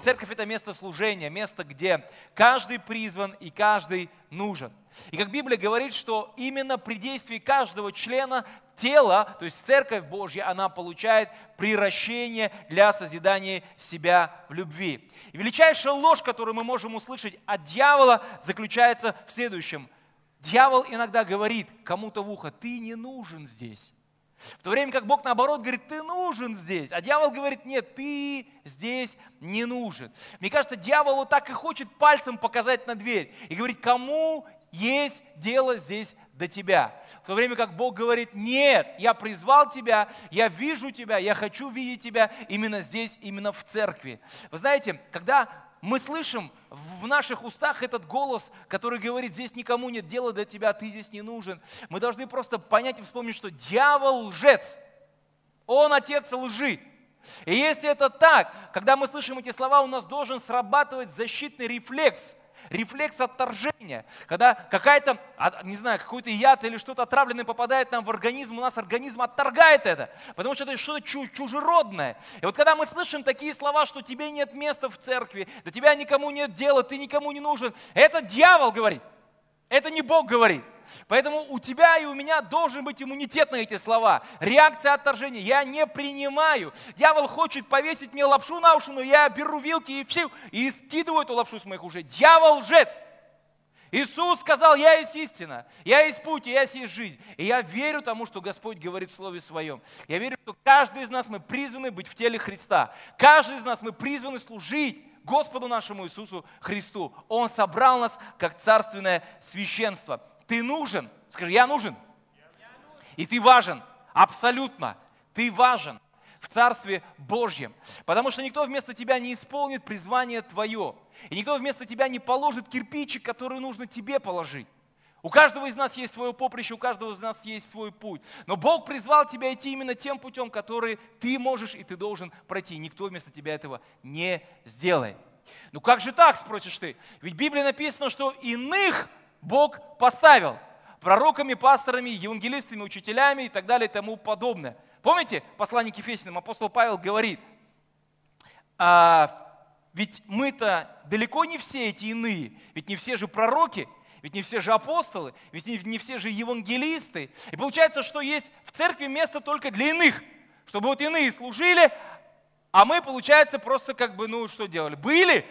Церковь – это место служения, место, где каждый призван и каждый нужен. И как Библия говорит, что именно при действии каждого члена тела, то есть Церковь Божья, она получает приращение для созидания себя в любви. И величайшая ложь, которую мы можем услышать от дьявола, заключается в следующем. Дьявол иногда говорит кому-то в ухо, ты не нужен здесь. В то время как Бог наоборот говорит, ты нужен здесь. А дьявол говорит, нет, ты здесь не нужен. Мне кажется, дьявол вот так и хочет пальцем показать на дверь и говорить, кому есть дело здесь до тебя. В то время как Бог говорит, нет, я призвал тебя, я вижу тебя, я хочу видеть тебя именно здесь, именно в церкви. Вы знаете, когда мы слышим в наших устах этот голос, который говорит, здесь никому нет дела до тебя, ты здесь не нужен. Мы должны просто понять и вспомнить, что дьявол лжец. Он отец лжи. И если это так, когда мы слышим эти слова, у нас должен срабатывать защитный рефлекс – рефлекс отторжения. Когда какая-то, не знаю, какой-то яд или что-то отравленное попадает нам в организм, у нас организм отторгает это, потому что это что-то чужеродное. И вот когда мы слышим такие слова, что тебе нет места в церкви, до тебя никому нет дела, ты никому не нужен, это дьявол говорит, это не Бог говорит. Поэтому у тебя и у меня должен быть иммунитет на эти слова. Реакция отторжения. Я не принимаю. Дьявол хочет повесить мне лапшу на уши, но я беру вилки и все, и скидываю эту лапшу с моих ушей. Дьявол лжец. Иисус сказал, я есть истина, я есть путь, я есть жизнь. И я верю тому, что Господь говорит в Слове Своем. Я верю, что каждый из нас мы призваны быть в теле Христа. Каждый из нас мы призваны служить Господу нашему Иисусу Христу. Он собрал нас как царственное священство. Ты нужен. Скажи, я нужен. И ты важен. Абсолютно. Ты важен в Царстве Божьем. Потому что никто вместо тебя не исполнит призвание твое. И никто вместо тебя не положит кирпичик, который нужно тебе положить. У каждого из нас есть свое поприще, у каждого из нас есть свой путь. Но Бог призвал тебя идти именно тем путем, который ты можешь и ты должен пройти. Никто вместо тебя этого не сделает. Ну как же так, спросишь ты? Ведь в Библии написано, что иных Бог поставил пророками, пасторами, евангелистами, учителями и так далее и тому подобное. Помните, послание к Ефесиным апостол Павел говорит, а, ведь мы-то далеко не все эти иные, ведь не все же пророки, ведь не все же апостолы, ведь не, не все же евангелисты. И получается, что есть в церкви место только для иных, чтобы вот иные служили, а мы, получается, просто как бы, ну что делали? Были.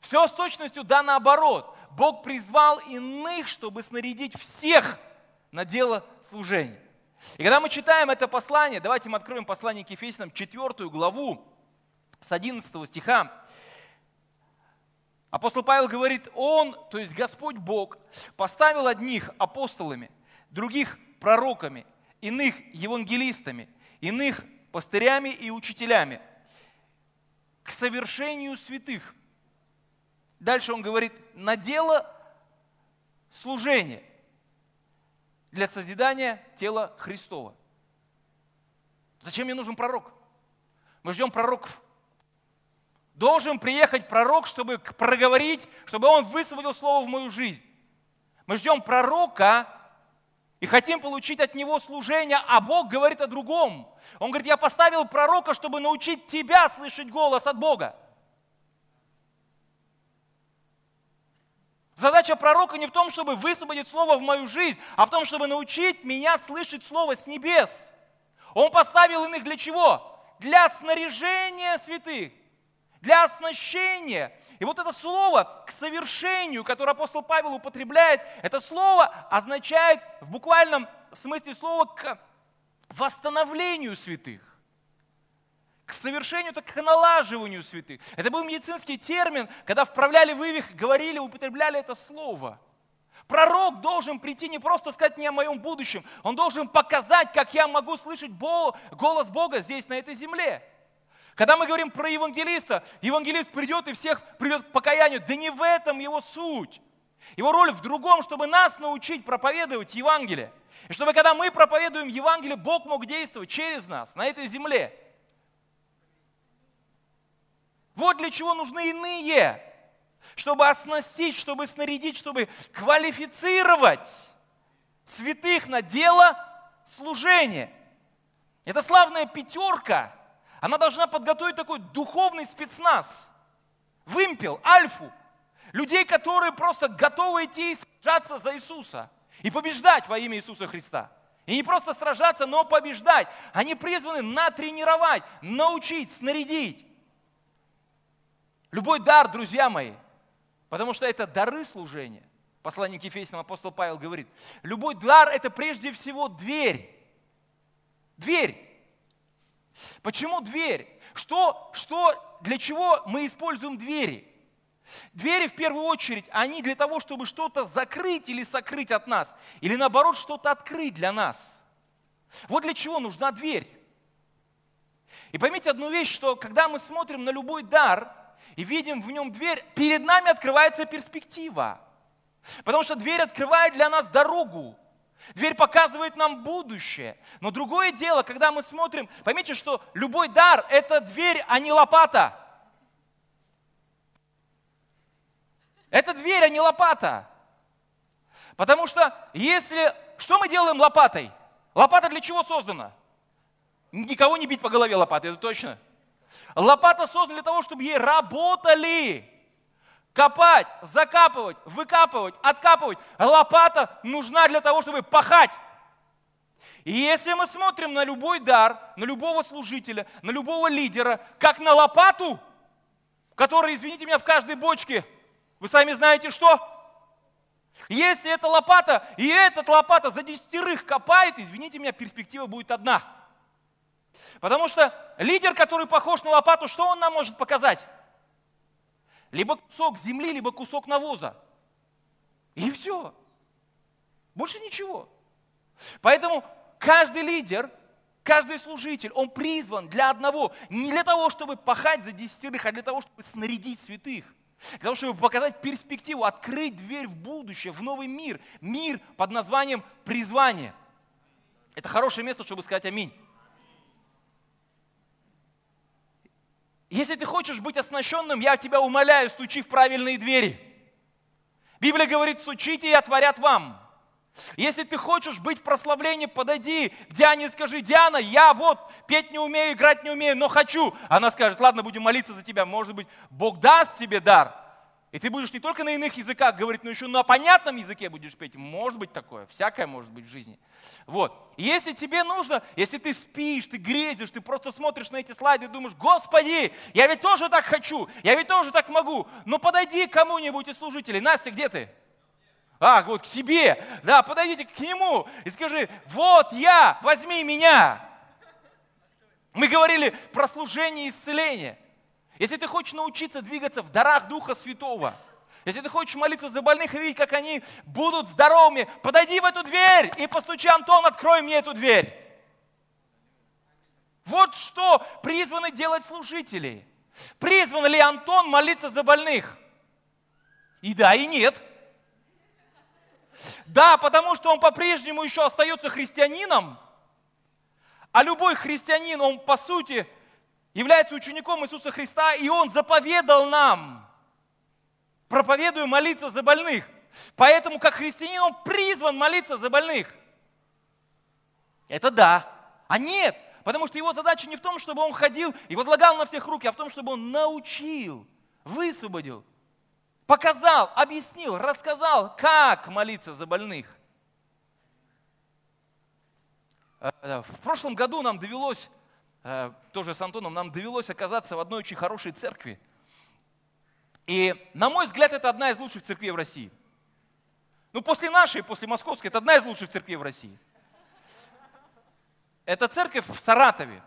Все с точностью да наоборот. Бог призвал иных, чтобы снарядить всех на дело служения. И когда мы читаем это послание, давайте мы откроем послание к Ефесянам, 4 главу, с 11 стиха. Апостол Павел говорит, Он, то есть Господь Бог, поставил одних апостолами, других пророками, иных евангелистами, иных пастырями и учителями к совершению святых – Дальше он говорит, на дело служения для созидания тела Христова. Зачем мне нужен пророк? Мы ждем пророков. Должен приехать пророк, чтобы проговорить, чтобы он высвободил слово в мою жизнь. Мы ждем пророка и хотим получить от него служение, а Бог говорит о другом. Он говорит, я поставил пророка, чтобы научить тебя слышать голос от Бога. Задача пророка не в том, чтобы высвободить слово в мою жизнь, а в том, чтобы научить меня слышать слово с небес. Он поставил иных для чего? Для снаряжения святых, для оснащения. И вот это слово к совершению, которое апостол Павел употребляет, это слово означает в буквальном смысле слова к восстановлению святых к совершению, так к налаживанию святых. Это был медицинский термин, когда вправляли вывих, говорили, употребляли это слово. Пророк должен прийти не просто сказать мне о моем будущем, он должен показать, как я могу слышать голос Бога здесь, на этой земле. Когда мы говорим про евангелиста, евангелист придет и всех приведет к покаянию. Да не в этом его суть. Его роль в другом, чтобы нас научить проповедовать Евангелие. И чтобы когда мы проповедуем Евангелие, Бог мог действовать через нас на этой земле. Вот для чего нужны иные. Чтобы оснастить, чтобы снарядить, чтобы квалифицировать святых на дело служения. Это славная пятерка, она должна подготовить такой духовный спецназ, вымпел, альфу, людей, которые просто готовы идти и сражаться за Иисуса и побеждать во имя Иисуса Христа. И не просто сражаться, но побеждать. Они призваны натренировать, научить, снарядить. Любой дар, друзья мои, потому что это дары служения. Посланник Ефесянам апостол Павел говорит, любой дар – это прежде всего дверь. Дверь. Почему дверь? Что, что, для чего мы используем двери? Двери, в первую очередь, они для того, чтобы что-то закрыть или сокрыть от нас, или наоборот, что-то открыть для нас. Вот для чего нужна дверь. И поймите одну вещь, что когда мы смотрим на любой дар и видим в нем дверь, перед нами открывается перспектива. Потому что дверь открывает для нас дорогу. Дверь показывает нам будущее. Но другое дело, когда мы смотрим, поймите, что любой дар – это дверь, а не лопата. Это дверь, а не лопата. Потому что если... Что мы делаем лопатой? Лопата для чего создана? Никого не бить по голове лопатой, это точно. Лопата создана для того, чтобы ей работали. Копать, закапывать, выкапывать, откапывать. Лопата нужна для того, чтобы пахать. И если мы смотрим на любой дар, на любого служителя, на любого лидера, как на лопату, которая, извините меня, в каждой бочке, вы сами знаете что? Если эта лопата и этот лопата за десятерых копает, извините меня, перспектива будет одна. Потому что лидер, который похож на лопату, что он нам может показать? Либо кусок земли, либо кусок навоза. И все. Больше ничего. Поэтому каждый лидер, каждый служитель, он призван для одного, не для того, чтобы пахать за десятерых, а для того, чтобы снарядить святых. Для того, чтобы показать перспективу, открыть дверь в будущее, в новый мир. Мир под названием призвание. Это хорошее место, чтобы сказать аминь. Если ты хочешь быть оснащенным, я тебя умоляю, стучи в правильные двери. Библия говорит, стучите и отворят вам. Если ты хочешь быть в прославлении, подойди к Диане и скажи, Диана, я вот петь не умею, играть не умею, но хочу. Она скажет, ладно, будем молиться за тебя. Может быть, Бог даст тебе дар. И ты будешь не только на иных языках говорить, но еще на понятном языке будешь петь. Может быть такое, всякое может быть в жизни. Вот. И если тебе нужно, если ты спишь, ты грезишь, ты просто смотришь на эти слайды и думаешь, Господи, я ведь тоже так хочу, я ведь тоже так могу. Но подойди к кому-нибудь из служителей. Настя, где ты? А, вот к себе, да, подойдите к нему и скажи, вот я, возьми меня. Мы говорили про служение и исцеление. Если ты хочешь научиться двигаться в дарах Духа Святого, если ты хочешь молиться за больных и видеть, как они будут здоровыми, подойди в эту дверь и постучи, Антон, открой мне эту дверь. Вот что призваны делать служители. Призван ли Антон молиться за больных? И да, и нет. Да, потому что он по-прежнему еще остается христианином, а любой христианин, он по сути является учеником Иисуса Христа, и он заповедал нам, проповедуя молиться за больных. Поэтому, как христианин, он призван молиться за больных. Это да. А нет, потому что его задача не в том, чтобы он ходил и возлагал на всех руки, а в том, чтобы он научил, высвободил, показал, объяснил, рассказал, как молиться за больных. Э, в прошлом году нам довелось, тоже с Антоном, нам довелось оказаться в одной очень хорошей церкви. И, на мой взгляд, это одна из лучших церквей в России. Ну, после нашей, после московской, это одна из лучших церквей в России. Это церковь в Саратове.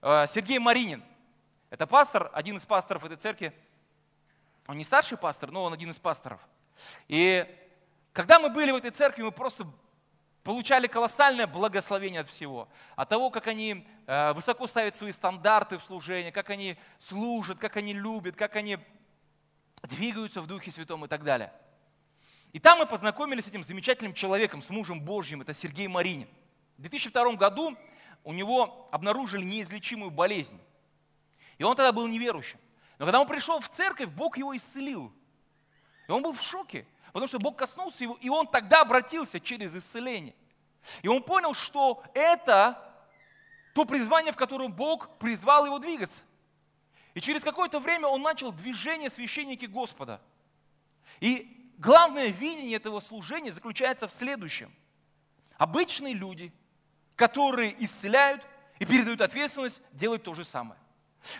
Сергей Маринин. Это пастор, один из пасторов этой церкви. Он не старший пастор, но он один из пасторов. И когда мы были в этой церкви, мы просто получали колоссальное благословение от всего. От того, как они э, высоко ставят свои стандарты в служении, как они служат, как они любят, как они двигаются в Духе Святом и так далее. И там мы познакомились с этим замечательным человеком, с мужем Божьим, это Сергей Маринин. В 2002 году у него обнаружили неизлечимую болезнь. И он тогда был неверующим. Но когда он пришел в церковь, Бог его исцелил. И он был в шоке, потому что Бог коснулся его, и он тогда обратился через исцеление. И он понял, что это то призвание, в котором Бог призвал его двигаться. И через какое-то время он начал движение священники Господа. И главное видение этого служения заключается в следующем. Обычные люди, которые исцеляют и передают ответственность, делают то же самое.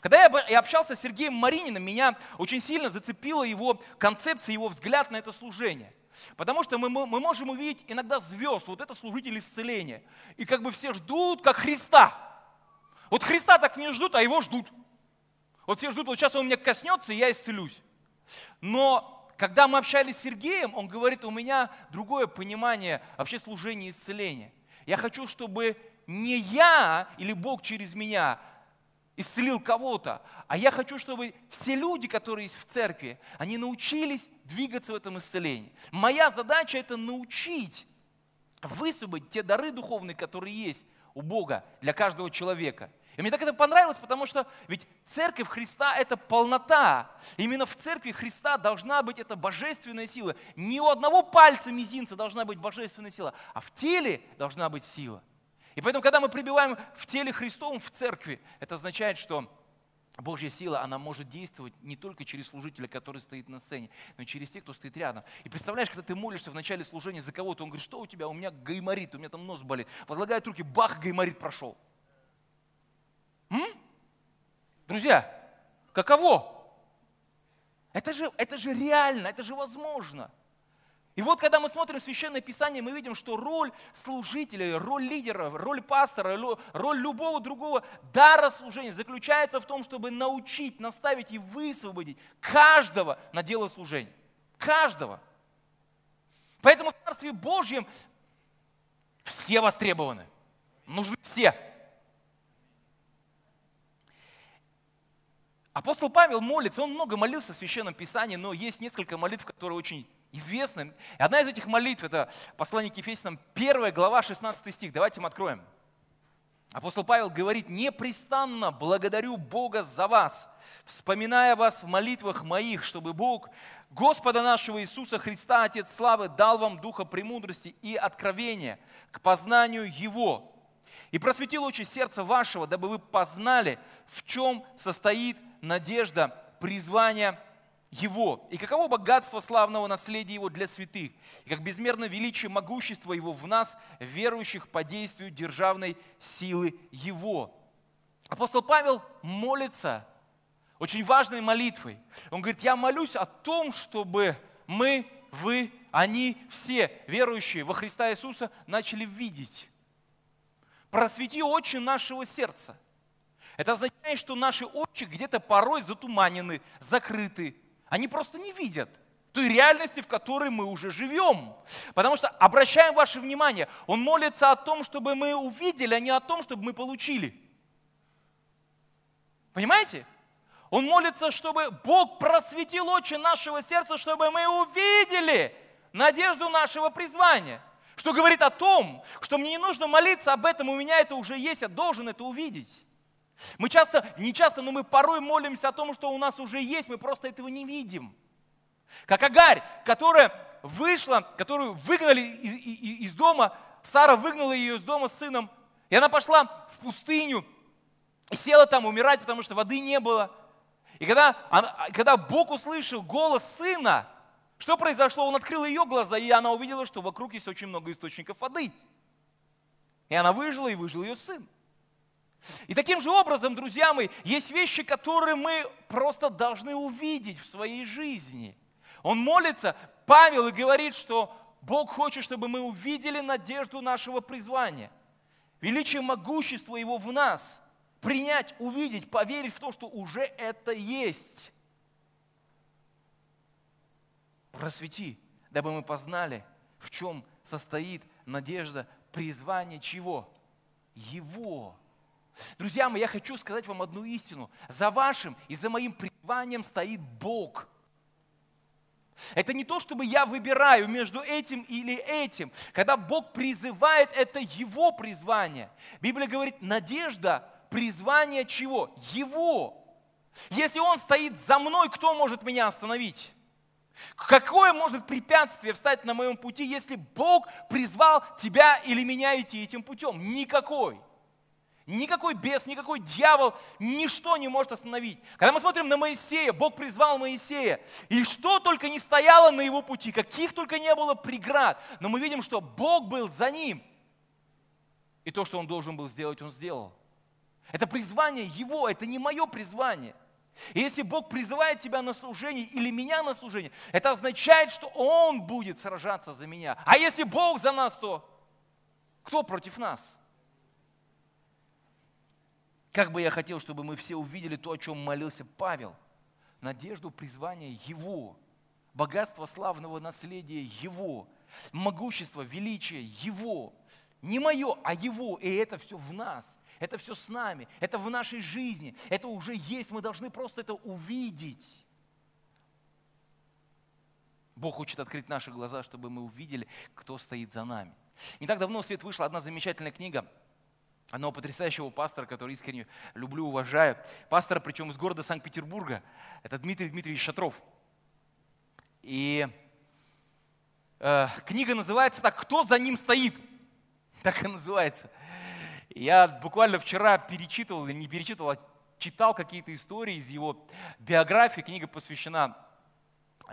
Когда я общался с Сергеем Марининым, меня очень сильно зацепила его концепция, его взгляд на это служение. Потому что мы, мы, можем увидеть иногда звезд, вот это служители исцеления. И как бы все ждут, как Христа. Вот Христа так не ждут, а его ждут. Вот все ждут, вот сейчас он меня коснется, и я исцелюсь. Но когда мы общались с Сергеем, он говорит, у меня другое понимание вообще служения исцеления. Я хочу, чтобы не я или Бог через меня исцелил кого-то, а я хочу, чтобы все люди, которые есть в церкви, они научились двигаться в этом исцелении. Моя задача это научить высвободить те дары духовные, которые есть у Бога для каждого человека. И мне так это понравилось, потому что ведь церковь Христа – это полнота. Именно в церкви Христа должна быть эта божественная сила. Не у одного пальца мизинца должна быть божественная сила, а в теле должна быть сила. И поэтому, когда мы прибиваем в теле Христовом, в церкви, это означает, что Божья сила, она может действовать не только через служителя, который стоит на сцене, но и через тех, кто стоит рядом. И представляешь, когда ты молишься в начале служения за кого-то, он говорит, что у тебя? У меня гайморит, у меня там нос болит. Возлагает руки, бах, гайморит прошел. М? Друзья, каково? Это же, это же реально, это же возможно. И вот когда мы смотрим Священное Писание, мы видим, что роль служителя, роль лидера, роль пастора, роль любого другого дара служения заключается в том, чтобы научить, наставить и высвободить каждого на дело служения. Каждого. Поэтому в Царстве Божьем все востребованы. Нужны все. Апостол Павел молится, он много молился в Священном Писании, но есть несколько молитв, которые очень известны. И одна из этих молитв, это послание к Ефесянам, 1 глава, 16 стих. Давайте мы откроем. Апостол Павел говорит, непрестанно благодарю Бога за вас, вспоминая вас в молитвах моих, чтобы Бог, Господа нашего Иисуса Христа, Отец Славы, дал вам духа премудрости и откровения к познанию Его, и просветил очи сердца вашего, дабы вы познали, в чем состоит надежда призвания его, и каково богатство славного наследия Его для святых, и как безмерно величие могущества Его в нас, верующих по действию державной силы Его. Апостол Павел молится очень важной молитвой. Он говорит, я молюсь о том, чтобы мы, вы, они, все верующие во Христа Иисуса начали видеть. Просвети очи нашего сердца. Это означает, что наши очи где-то порой затуманены, закрыты, они просто не видят той реальности, в которой мы уже живем. Потому что, обращаем ваше внимание, он молится о том, чтобы мы увидели, а не о том, чтобы мы получили. Понимаете? Он молится, чтобы Бог просветил очи нашего сердца, чтобы мы увидели надежду нашего призвания. Что говорит о том, что мне не нужно молиться об этом, у меня это уже есть, я должен это увидеть. Мы часто, не часто, но мы порой молимся о том, что у нас уже есть, мы просто этого не видим. Как Агарь, которая вышла, которую выгнали из, из, дома, Сара выгнала ее из дома с сыном, и она пошла в пустыню и села там умирать, потому что воды не было. И когда, когда Бог услышал голос сына, что произошло? Он открыл ее глаза, и она увидела, что вокруг есть очень много источников воды. И она выжила, и выжил ее сын. И таким же образом, друзья мои, есть вещи, которые мы просто должны увидеть в своей жизни. Он молится, Павел, и говорит, что Бог хочет, чтобы мы увидели надежду нашего призвания, величие могущества Его в нас, принять, увидеть, поверить в то, что уже это есть. Просвети, дабы мы познали, в чем состоит надежда призвания чего? Его. Друзья мои, я хочу сказать вам одну истину. За вашим и за моим призванием стоит Бог. Это не то, чтобы я выбираю между этим или этим. Когда Бог призывает, это Его призвание. Библия говорит, надежда, призвание чего? Его. Если Он стоит за мной, кто может меня остановить? Какое может препятствие встать на моем пути, если Бог призвал тебя или меня идти этим путем? Никакой. Никакой бес, никакой дьявол, ничто не может остановить. Когда мы смотрим на Моисея, Бог призвал Моисея, и что только не стояло на его пути, каких только не было преград, но мы видим, что Бог был за ним. И то, что он должен был сделать, он сделал. Это призвание его, это не мое призвание. И если Бог призывает тебя на служение или меня на служение, это означает, что Он будет сражаться за меня. А если Бог за нас, то кто против нас? Как бы я хотел, чтобы мы все увидели то, о чем молился Павел. Надежду призвания Его, богатство славного наследия Его, могущество, величие Его. Не мое, а Его. И это все в нас. Это все с нами. Это в нашей жизни. Это уже есть. Мы должны просто это увидеть. Бог хочет открыть наши глаза, чтобы мы увидели, кто стоит за нами. Не так давно в свет вышла одна замечательная книга одного потрясающего пастора, который искренне люблю, уважаю. Пастора, причем из города Санкт-Петербурга. Это Дмитрий Дмитриевич Шатров. И э, книга называется так «Кто за ним стоит?» Так и называется. Я буквально вчера перечитывал, не перечитывал, а читал какие-то истории из его биографии. Книга посвящена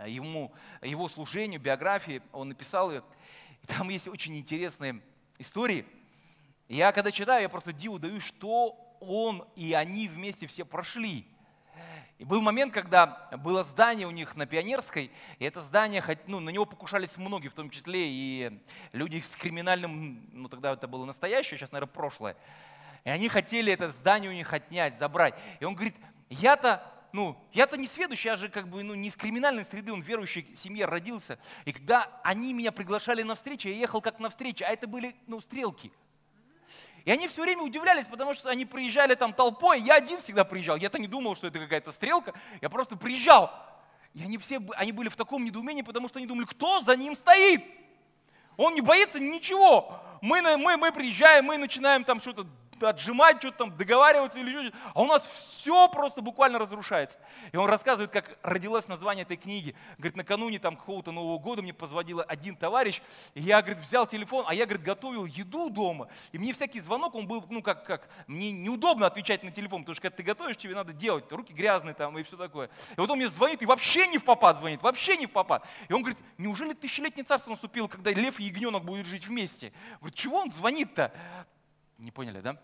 ему, его служению, биографии. Он написал ее. И там есть очень интересные истории. Я когда читаю, я просто диву даю, что он и они вместе все прошли. И был момент, когда было здание у них на Пионерской, и это здание, ну, на него покушались многие, в том числе и люди с криминальным, ну тогда это было настоящее, сейчас, наверное, прошлое. И они хотели это здание у них отнять, забрать. И он говорит, я-то ну, я-то не сведущий, я же как бы ну, не из криминальной среды, он в верующей семье родился. И когда они меня приглашали на встречу, я ехал как на встречу, а это были ну, стрелки. И они все время удивлялись, потому что они приезжали там толпой, я один всегда приезжал, я-то не думал, что это какая-то стрелка, я просто приезжал. И они все они были в таком недоумении, потому что они думали, кто за ним стоит. Он не боится ничего. Мы, мы, мы приезжаем, мы начинаем там что-то отжимать, что-то там договариваться или что-то. А у нас все просто буквально разрушается. И он рассказывает, как родилось название этой книги. Говорит, накануне там какого-то Нового года мне позвонил один товарищ, и я, говорит, взял телефон, а я, говорит, готовил еду дома. И мне всякий звонок, он был, ну как, как, мне неудобно отвечать на телефон, потому что когда ты готовишь, тебе надо делать, руки грязные там и все такое. И вот он мне звонит, и вообще не в попад звонит, вообще не в попад. И он говорит, неужели тысячелетнее царство наступило, когда лев и ягненок будут жить вместе? Говорит, чего он звонит-то? Не поняли, да?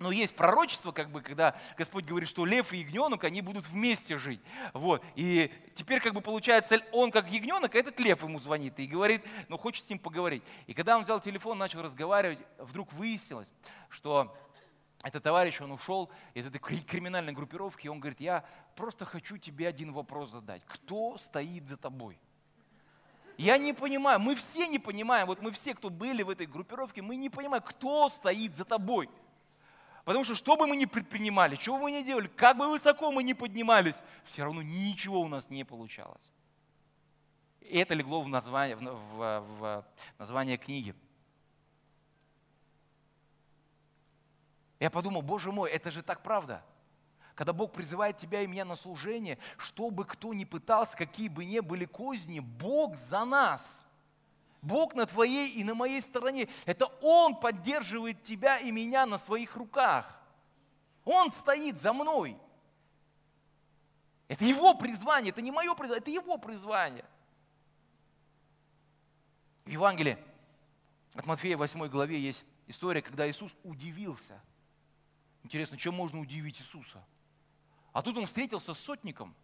Но есть пророчество, как бы, когда Господь говорит, что лев и ягненок, они будут вместе жить. Вот. И теперь, как бы, получается, он как ягненок, а этот лев ему звонит и говорит, ну, хочет с ним поговорить. И когда он взял телефон, начал разговаривать, вдруг выяснилось, что этот товарищ, он ушел из этой криминальной группировки, и он говорит, я просто хочу тебе один вопрос задать. Кто стоит за тобой? Я не понимаю, мы все не понимаем, вот мы все, кто были в этой группировке, мы не понимаем, кто стоит за тобой. Потому что что бы мы ни предпринимали, что бы мы ни делали, как бы высоко мы ни поднимались, все равно ничего у нас не получалось. И это легло в название, в, в, в название книги. Я подумал, боже мой, это же так правда. Когда Бог призывает тебя и меня на служение, чтобы кто ни пытался, какие бы ни были козни, Бог за нас – Бог на твоей и на моей стороне. Это Он поддерживает тебя и меня на своих руках. Он стоит за мной. Это Его призвание, это не мое призвание, это Его призвание. В Евангелии от Матфея 8 главе есть история, когда Иисус удивился. Интересно, чем можно удивить Иисуса? А тут он встретился с сотником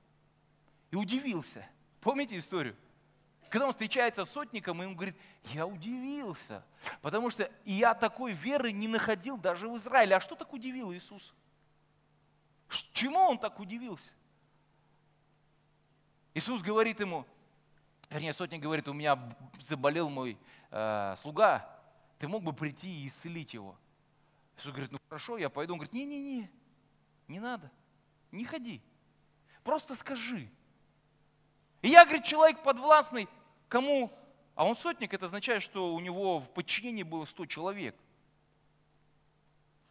и удивился. Помните историю? Когда он встречается с сотником, и он говорит, я удивился, потому что я такой веры не находил даже в Израиле. А что так удивило Иисус? Чему он так удивился? Иисус говорит ему, вернее, сотник говорит, у меня заболел мой э, слуга, ты мог бы прийти и исцелить его. Иисус говорит, ну хорошо, я пойду. Он говорит, не-не-не, не надо, не ходи, просто скажи. И я, говорит, человек подвластный, кому? А он сотник, это означает, что у него в подчинении было 100 человек.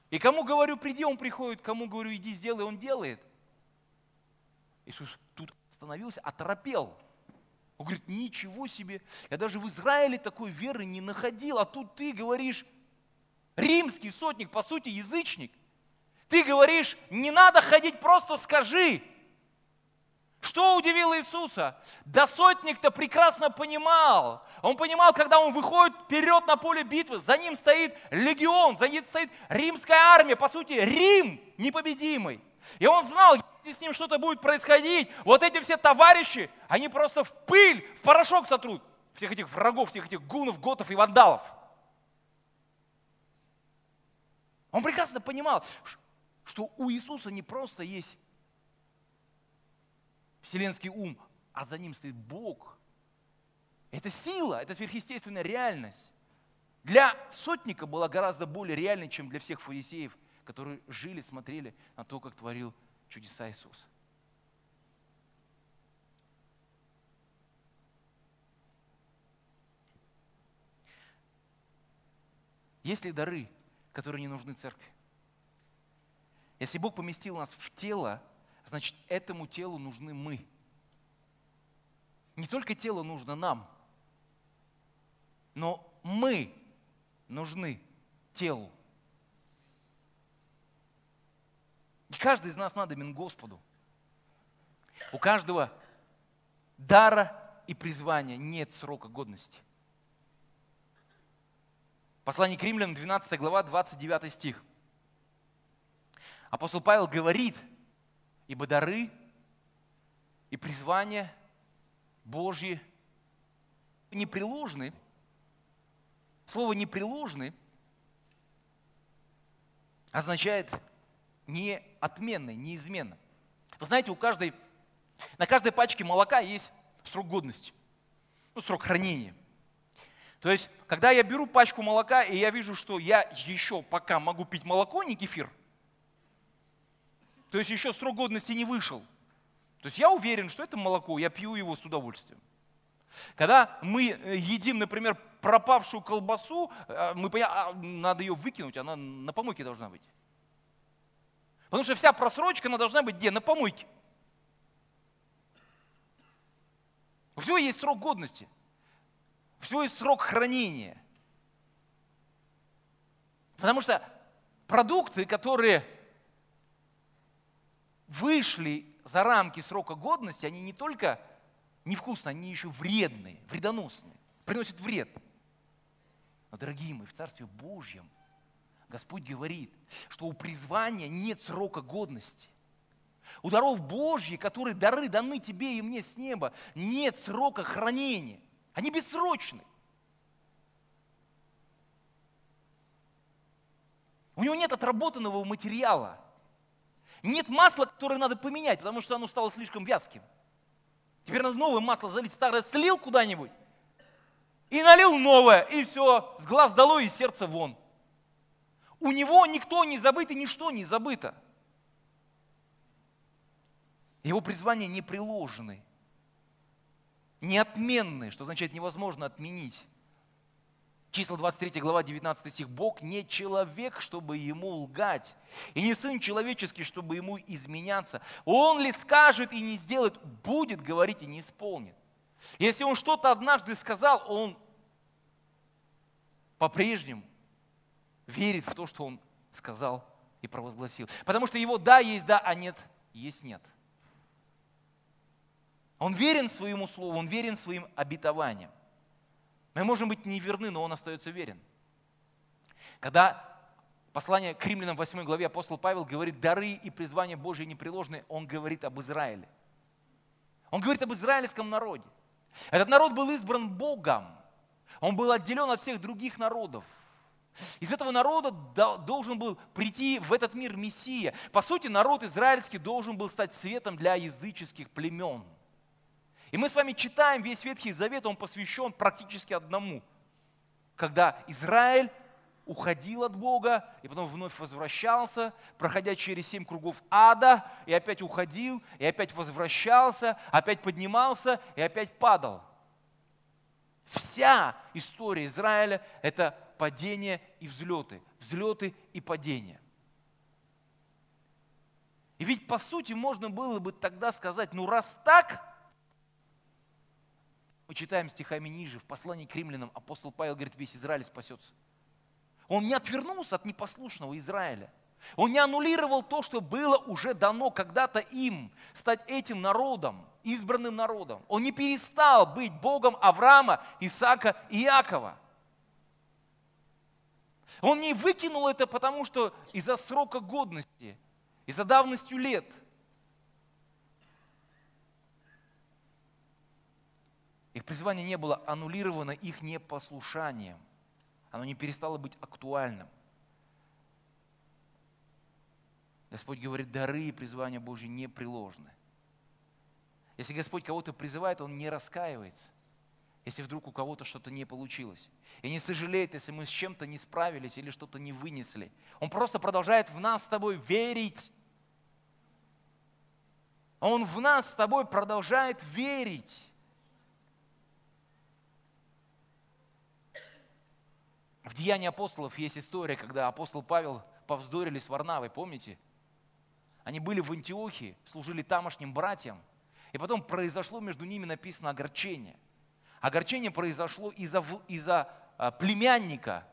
И кому говорю, приди, он приходит, кому говорю, иди, сделай, он делает. Иисус тут остановился, оторопел. Он говорит, ничего себе, я даже в Израиле такой веры не находил, а тут ты говоришь, римский сотник, по сути, язычник. Ты говоришь, не надо ходить, просто скажи. Что удивило Иисуса? Да сотник-то прекрасно понимал. Он понимал, когда он выходит вперед на поле битвы, за ним стоит легион, за ним стоит римская армия, по сути, Рим непобедимый. И он знал, если с ним что-то будет происходить, вот эти все товарищи, они просто в пыль, в порошок сотрут всех этих врагов, всех этих гунов, готов и вандалов. Он прекрасно понимал, что у Иисуса не просто есть вселенский ум, а за ним стоит Бог. Это сила, это сверхъестественная реальность. Для сотника была гораздо более реальной, чем для всех фарисеев, которые жили, смотрели на то, как творил чудеса Иисус. Есть ли дары, которые не нужны церкви? Если Бог поместил нас в тело, значит, этому телу нужны мы. Не только тело нужно нам, но мы нужны телу. И каждый из нас надобен Господу. У каждого дара и призвания нет срока годности. Послание к римлянам, 12 глава, 29 стих. Апостол Павел говорит – Ибо дары и призвания Божьи непреложны. Слово непреложны означает неотменно, неизменно. Вы знаете, у каждой, на каждой пачке молока есть срок годности, ну, срок хранения. То есть, когда я беру пачку молока, и я вижу, что я еще пока могу пить молоко, не кефир – то есть еще срок годности не вышел. То есть я уверен, что это молоко, я пью его с удовольствием. Когда мы э, едим, например, пропавшую колбасу, э, мы понимаем, надо ее выкинуть, она на помойке должна быть. Потому что вся просрочка, она должна быть где? На помойке. У всего есть срок годности. У всего есть срок хранения. Потому что продукты, которые вышли за рамки срока годности, они не только невкусные, они еще вредные, вредоносные, приносят вред. Но, дорогие мои, в Царстве Божьем Господь говорит, что у призвания нет срока годности. У даров Божьих, которые дары даны тебе и мне с неба, нет срока хранения. Они бессрочны. У него нет отработанного материала. Нет масла, которое надо поменять, потому что оно стало слишком вязким. Теперь надо новое масло залить, старое слил куда-нибудь и налил новое, и все, с глаз долой и сердце вон. У него никто не забыт и ничто не забыто. Его призвания не приложены, неотменны, что означает невозможно отменить. Числа 23 глава 19 стих. Бог не человек, чтобы ему лгать, и не сын человеческий, чтобы ему изменяться. Он ли скажет и не сделает, будет говорить и не исполнит. Если он что-то однажды сказал, он по-прежнему верит в то, что он сказал и провозгласил. Потому что его да есть да, а нет есть нет. Он верен своему слову, он верен своим обетованиям. Мы можем быть неверны, но он остается верен. Когда послание к римлянам в 8 главе апостол Павел говорит, дары и призвания Божьи непреложны, он говорит об Израиле. Он говорит об израильском народе. Этот народ был избран Богом. Он был отделен от всех других народов. Из этого народа должен был прийти в этот мир Мессия. По сути, народ израильский должен был стать светом для языческих племен – и мы с вами читаем весь Ветхий Завет, он посвящен практически одному. Когда Израиль уходил от Бога и потом вновь возвращался, проходя через семь кругов ада, и опять уходил, и опять возвращался, опять поднимался и опять падал. Вся история Израиля – это падение и взлеты, взлеты и падения. И ведь по сути можно было бы тогда сказать, ну раз так, читаем стихами ниже, в послании к римлянам апостол Павел говорит, весь Израиль спасется. Он не отвернулся от непослушного Израиля. Он не аннулировал то, что было уже дано когда-то им, стать этим народом, избранным народом. Он не перестал быть Богом Авраама, Исаака и Иакова. Он не выкинул это, потому что из-за срока годности, из-за давностью лет. Их призвание не было аннулировано их непослушанием. Оно не перестало быть актуальным. Господь говорит, дары и призвания Божьи не приложены. Если Господь кого-то призывает, Он не раскаивается, если вдруг у кого-то что-то не получилось. И не сожалеет, если мы с чем-то не справились или что-то не вынесли. Он просто продолжает в нас с тобой верить. Он в нас с тобой продолжает верить. В Деянии апостолов есть история, когда апостол Павел повздорили с Варнавой, помните? Они были в Антиохии, служили тамошним братьям, и потом произошло между ними написано огорчение. Огорчение произошло из-за, из-за а, племянника,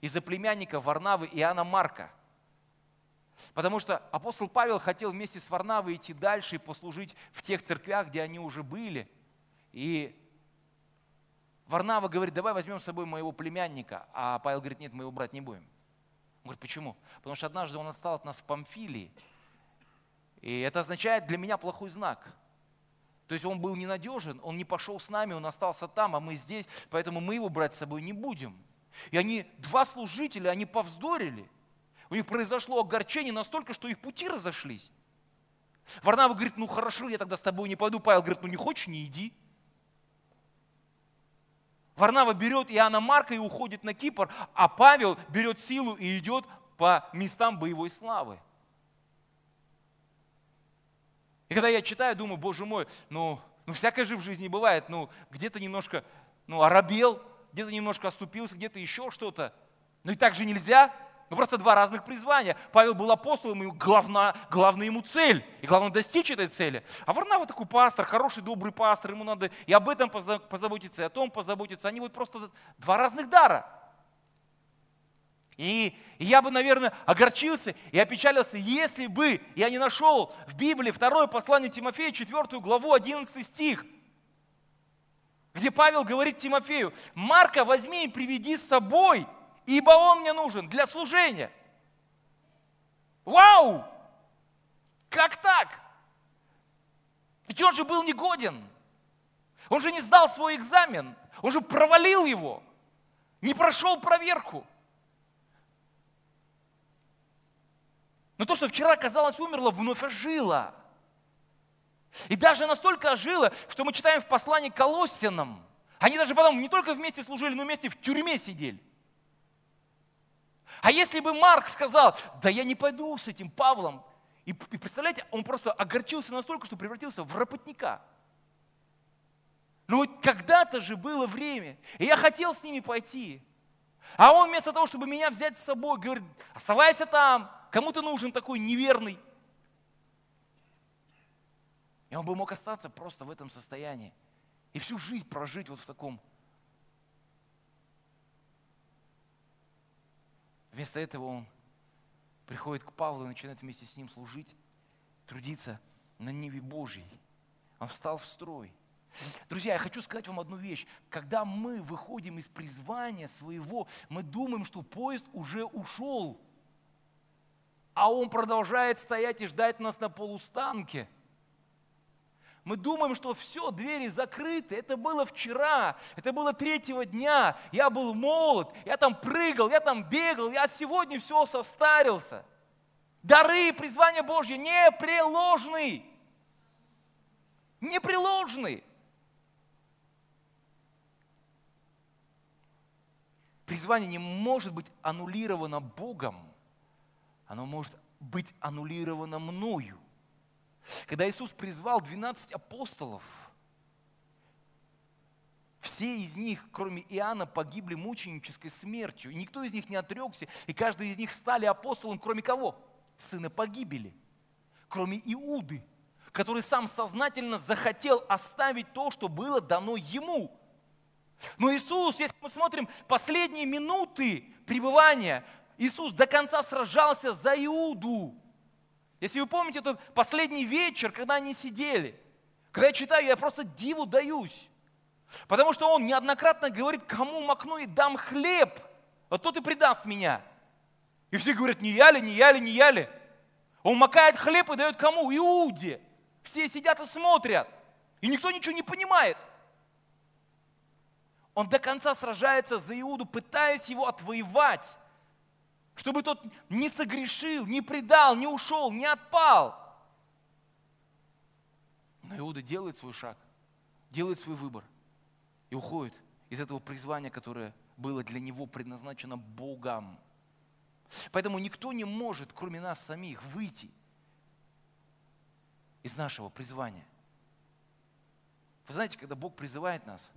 из-за племянника Варнавы Иоанна Марка. Потому что апостол Павел хотел вместе с Варнавой идти дальше и послужить в тех церквях, где они уже были. И Варнава говорит, давай возьмем с собой моего племянника. А Павел говорит, нет, мы его брать не будем. Он говорит, почему? Потому что однажды он отстал от нас в Памфилии, и это означает для меня плохой знак. То есть он был ненадежен, он не пошел с нами, он остался там, а мы здесь, поэтому мы его брать с собой не будем. И они, два служителя, они повздорили. У них произошло огорчение настолько, что их пути разошлись. Варнава говорит, ну хорошо, я тогда с тобой не пойду. Павел говорит, ну не хочешь, не иди. Варнава берет Иоанна Марка и уходит на Кипр, а Павел берет силу и идет по местам боевой славы. И когда я читаю, думаю, боже мой, ну, ну всякое же в жизни бывает, ну где-то немножко ну, оробел, где-то немножко оступился, где-то еще что-то. Ну и так же нельзя. Ну просто два разных призвания. Павел был апостолом, и главная, главная ему цель. И главное достичь этой цели. А Варнава такой пастор, хороший, добрый пастор, ему надо и об этом позаботиться, и о том позаботиться. Они вот просто два разных дара. И, я бы, наверное, огорчился и опечалился, если бы я не нашел в Библии второе послание Тимофея, 4 главу, 11 стих, где Павел говорит Тимофею, Марка возьми и приведи с собой, ибо он мне нужен для служения. Вау! Как так? Ведь он же был негоден. Он же не сдал свой экзамен. Он же провалил его. Не прошел проверку. Но то, что вчера, казалось, умерло, вновь ожило. И даже настолько ожило, что мы читаем в послании к. Они даже потом не только вместе служили, но вместе в тюрьме сидели. А если бы Марк сказал, да я не пойду с этим Павлом, и, и представляете, он просто огорчился настолько, что превратился в работника. Ну вот когда-то же было время, и я хотел с ними пойти. А он вместо того, чтобы меня взять с собой, говорит, оставайся там, Кому ты нужен такой неверный? И он бы мог остаться просто в этом состоянии. И всю жизнь прожить вот в таком. Вместо этого он приходит к Павлу и начинает вместе с ним служить, трудиться на Ниве Божьей. Он встал в строй. Друзья, я хочу сказать вам одну вещь. Когда мы выходим из призвания своего, мы думаем, что поезд уже ушел а он продолжает стоять и ждать нас на полустанке. Мы думаем, что все, двери закрыты. Это было вчера, это было третьего дня. Я был молод, я там прыгал, я там бегал, я сегодня все состарился. Дары, призвания Божьи непреложны. Непреложны. Призвание не может быть аннулировано Богом оно может быть аннулировано мною. Когда Иисус призвал 12 апостолов, все из них, кроме Иоанна, погибли мученической смертью. И никто из них не отрекся, и каждый из них стали апостолом, кроме кого? Сына погибели. кроме Иуды, который сам сознательно захотел оставить то, что было дано ему. Но Иисус, если мы смотрим последние минуты пребывания, Иисус до конца сражался за Иуду. Если вы помните этот последний вечер, когда они сидели, когда я читаю, я просто диву даюсь. Потому что он неоднократно говорит, кому макну и дам хлеб, а тот и предаст меня. И все говорят, не я ли, не я ли, не я ли. Он макает хлеб и дает кому? Иуде. Все сидят и смотрят. И никто ничего не понимает. Он до конца сражается за Иуду, пытаясь его отвоевать, чтобы тот не согрешил, не предал, не ушел, не отпал. Но Иуда делает свой шаг, делает свой выбор и уходит из этого призвания, которое было для него предназначено Богом. Поэтому никто не может, кроме нас самих, выйти из нашего призвания. Вы знаете, когда Бог призывает нас,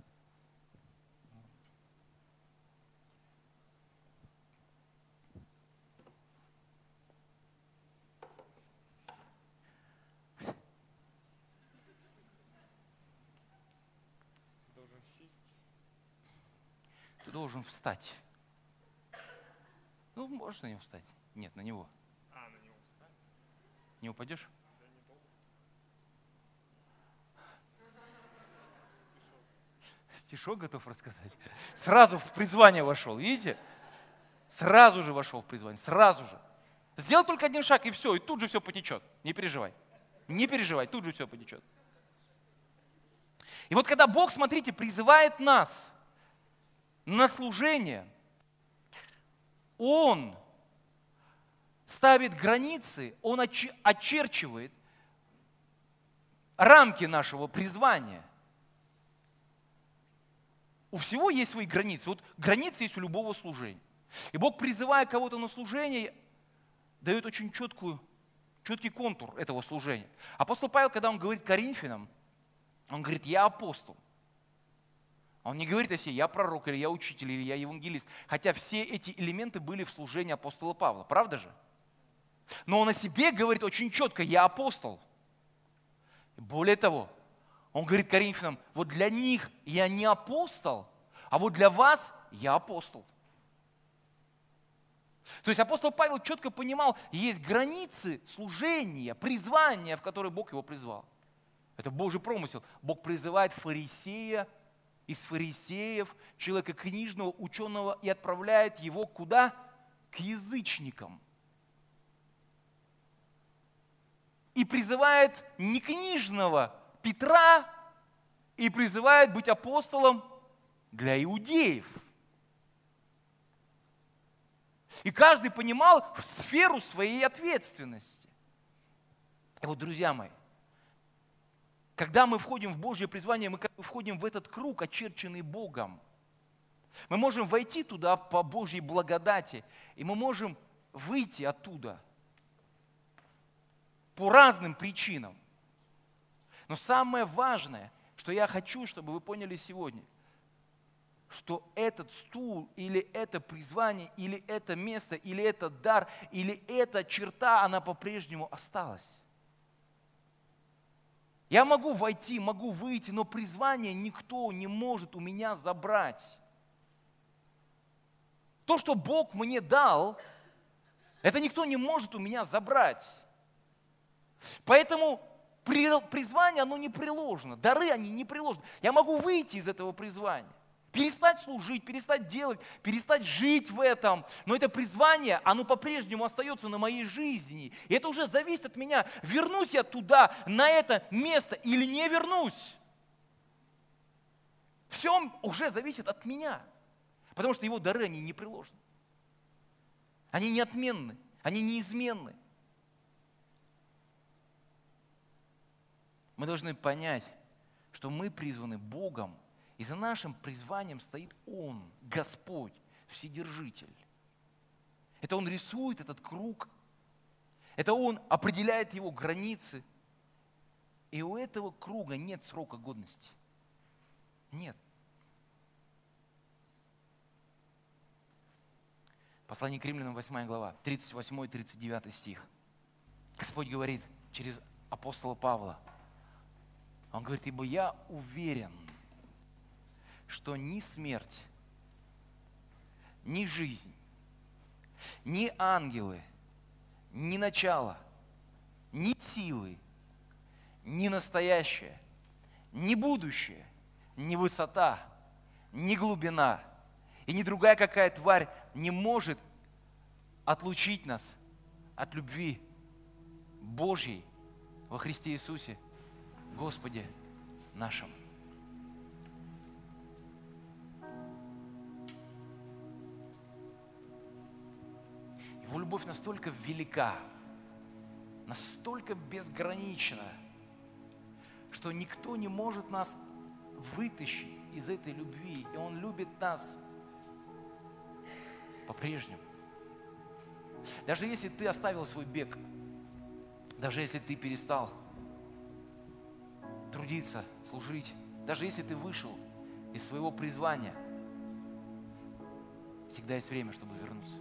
ты должен встать. Ну, можешь на него встать? Нет, на него. А, на него встать? Не упадешь? Стишок готов рассказать. Сразу в призвание вошел, видите? Сразу же вошел в призвание, сразу же. Сделал только один шаг, и все, и тут же все потечет. Не переживай. Не переживай, тут же все потечет. И вот когда Бог, смотрите, призывает нас на служение – он ставит границы, Он очерчивает рамки нашего призвания. У всего есть свои границы. Вот границы есть у любого служения. И Бог, призывая кого-то на служение, дает очень четкую, четкий контур этого служения. Апостол Павел, когда он говорит Коринфянам, он говорит, я апостол – он не говорит о себе, я пророк, или я учитель, или я евангелист. Хотя все эти элементы были в служении апостола Павла, правда же? Но он о себе говорит очень четко, я апостол. Более того, он говорит Коринфянам, вот для них я не апостол, а вот для вас я апостол. То есть апостол Павел четко понимал, есть границы служения, призвания, в которые Бог его призвал. Это Божий промысел. Бог призывает фарисея из фарисеев, человека книжного, ученого, и отправляет его куда? К язычникам. И призывает не книжного Петра, и призывает быть апостолом для иудеев. И каждый понимал в сферу своей ответственности. И вот, друзья мои, когда мы входим в Божье призвание, мы как бы входим в этот круг, очерченный Богом. Мы можем войти туда по Божьей благодати, и мы можем выйти оттуда по разным причинам. Но самое важное, что я хочу, чтобы вы поняли сегодня, что этот стул или это призвание, или это место, или этот дар, или эта черта, она по-прежнему осталась. Я могу войти, могу выйти, но призвание никто не может у меня забрать. То, что Бог мне дал, это никто не может у меня забрать. Поэтому призвание, оно не приложено. Дары, они не приложены. Я могу выйти из этого призвания. Перестать служить, перестать делать, перестать жить в этом. Но это призвание, оно по-прежнему остается на моей жизни. И это уже зависит от меня, вернусь я туда, на это место или не вернусь. Все уже зависит от меня. Потому что его дары, они не приложены. Они неотменны, они неизменны. Мы должны понять, что мы призваны Богом и за нашим призванием стоит Он, Господь, Вседержитель. Это Он рисует этот круг, это Он определяет его границы. И у этого круга нет срока годности. Нет. Послание к римлянам, 8 глава, 38 и 39 стих. Господь говорит, через апостола Павла. Он говорит, ибо я уверен, что ни смерть, ни жизнь, ни ангелы, ни начало, ни силы, ни настоящее, ни будущее, ни высота, ни глубина и ни другая какая тварь не может отлучить нас от любви Божьей во Христе Иисусе, Господе нашем. Любовь настолько велика, настолько безгранична, что никто не может нас вытащить из этой любви. И Он любит нас по-прежнему. Даже если ты оставил свой бег, даже если ты перестал трудиться, служить, даже если ты вышел из своего призвания, всегда есть время, чтобы вернуться.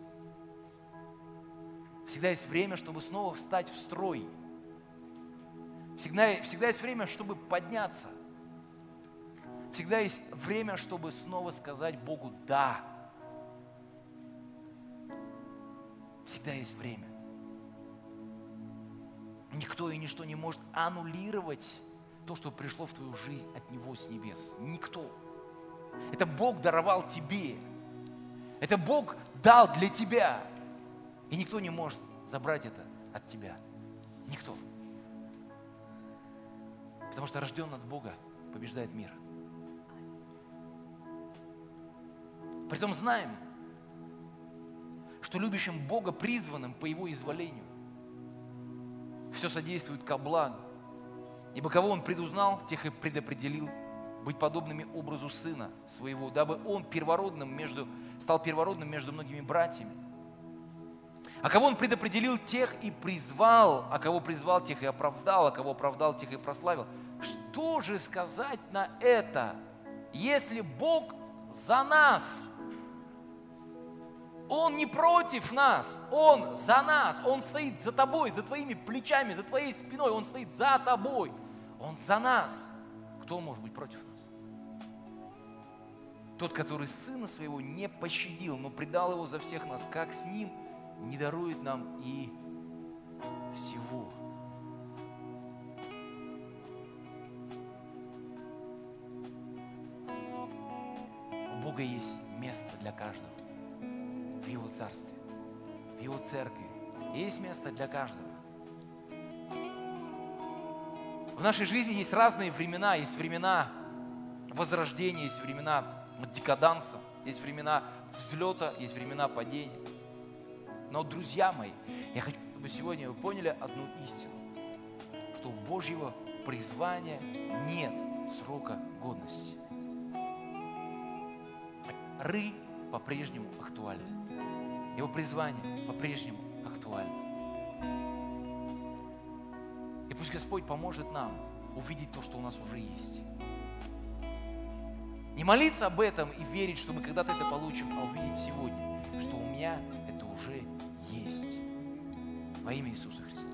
Всегда есть время, чтобы снова встать в строй. Всегда, всегда есть время, чтобы подняться. Всегда есть время, чтобы снова сказать Богу «да». Всегда есть время. Никто и ничто не может аннулировать то, что пришло в твою жизнь от Него с небес. Никто. Это Бог даровал тебе. Это Бог дал для тебя. И никто не может забрать это от тебя. Никто. Потому что рожден от Бога побеждает мир. Притом знаем, что любящим Бога призванным по Его изволению все содействует ко благу. Ибо кого Он предузнал, тех и предопределил быть подобными образу Сына Своего, дабы Он первородным между, стал первородным между многими братьями. А кого Он предопределил, тех и призвал, а кого призвал, тех и оправдал, а кого оправдал, тех и прославил. Что же сказать на это, если Бог за нас – он не против нас, Он за нас, Он стоит за тобой, за твоими плечами, за твоей спиной, Он стоит за тобой, Он за нас. Кто может быть против нас? Тот, который Сына Своего не пощадил, но предал Его за всех нас, как с Ним не дарует нам и всего. У Бога есть место для каждого в Его Царстве, в Его Церкви. Есть место для каждого. В нашей жизни есть разные времена. Есть времена возрождения, есть времена декаданса, есть времена взлета, есть времена падения. Но, друзья мои, я хочу, чтобы сегодня вы поняли одну истину, что у Божьего призвания нет срока годности. Ры по-прежнему актуальны. Его призвание по-прежнему актуально. И пусть Господь поможет нам увидеть то, что у нас уже есть. Не молиться об этом и верить, что мы когда-то это получим, а увидеть сегодня, что у меня это уже есть. Во имя Иисуса Христа.